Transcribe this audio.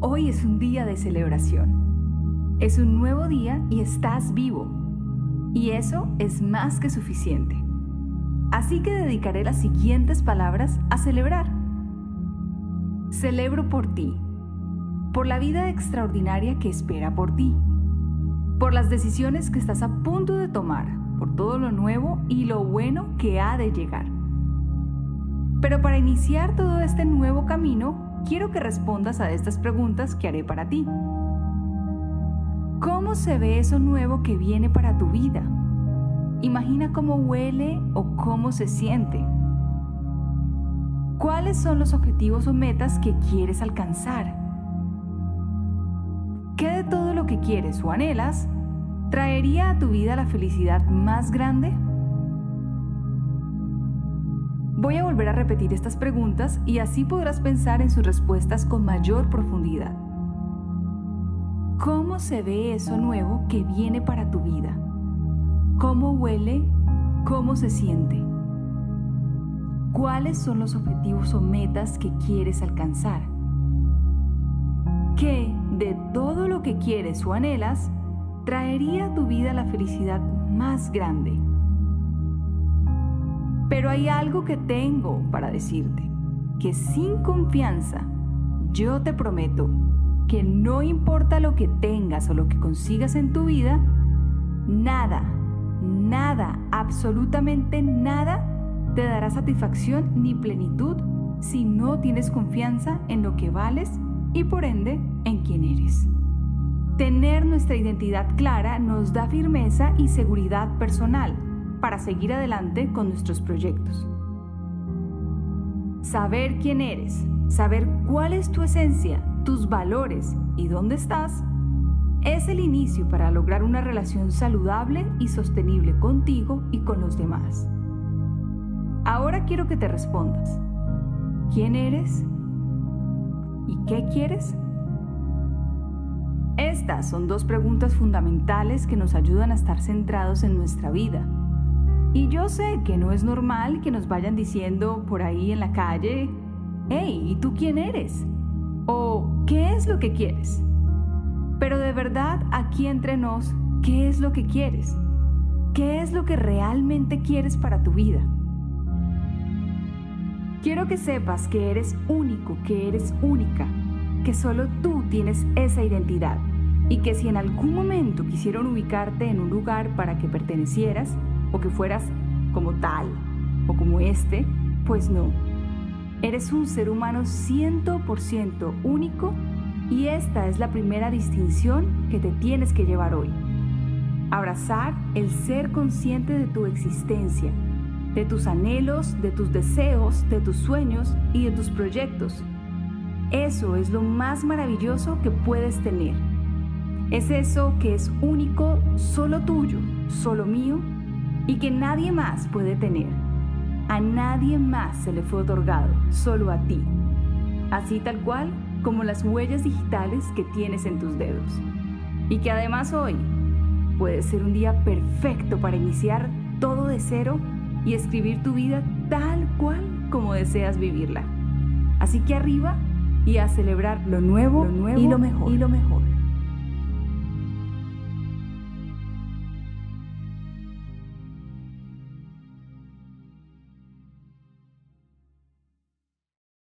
Hoy es un día de celebración. Es un nuevo día y estás vivo. Y eso es más que suficiente. Así que dedicaré las siguientes palabras a celebrar. Celebro por ti, por la vida extraordinaria que espera por ti, por las decisiones que estás a punto de tomar, por todo lo nuevo y lo bueno que ha de llegar. Pero para iniciar todo este nuevo camino, quiero que respondas a estas preguntas que haré para ti. ¿Cómo se ve eso nuevo que viene para tu vida? Imagina cómo huele o cómo se siente. ¿Cuáles son los objetivos o metas que quieres alcanzar? ¿Qué de todo lo que quieres o anhelas traería a tu vida la felicidad más grande? Voy a volver a repetir estas preguntas y así podrás pensar en sus respuestas con mayor profundidad. ¿Cómo se ve eso nuevo que viene para tu vida? ¿Cómo huele? ¿Cómo se siente? ¿Cuáles son los objetivos o metas que quieres alcanzar? ¿Qué de todo lo que quieres o anhelas traería a tu vida la felicidad más grande? Pero hay algo que tengo para decirte, que sin confianza yo te prometo que no importa lo que tengas o lo que consigas en tu vida, nada, nada, absolutamente nada te dará satisfacción ni plenitud si no tienes confianza en lo que vales y por ende en quién eres. Tener nuestra identidad clara nos da firmeza y seguridad personal para seguir adelante con nuestros proyectos. Saber quién eres, saber cuál es tu esencia, tus valores y dónde estás, es el inicio para lograr una relación saludable y sostenible contigo y con los demás. Ahora quiero que te respondas. ¿Quién eres? ¿Y qué quieres? Estas son dos preguntas fundamentales que nos ayudan a estar centrados en nuestra vida y yo sé que no es normal que nos vayan diciendo por ahí en la calle, hey, ¿y tú quién eres? O ¿qué es lo que quieres? Pero de verdad, aquí entre nos, ¿qué es lo que quieres? ¿Qué es lo que realmente quieres para tu vida? Quiero que sepas que eres único, que eres única, que solo tú tienes esa identidad y que si en algún momento quisieron ubicarte en un lugar para que pertenecieras, o que fueras como tal o como este, pues no. Eres un ser humano 100% único y esta es la primera distinción que te tienes que llevar hoy. Abrazar el ser consciente de tu existencia, de tus anhelos, de tus deseos, de tus sueños y de tus proyectos. Eso es lo más maravilloso que puedes tener. Es eso que es único, solo tuyo, solo mío y que nadie más puede tener. A nadie más se le fue otorgado, solo a ti. Así tal cual como las huellas digitales que tienes en tus dedos. Y que además hoy puede ser un día perfecto para iniciar todo de cero y escribir tu vida tal cual como deseas vivirla. Así que arriba y a celebrar lo nuevo, lo nuevo y lo mejor. Y lo mejor.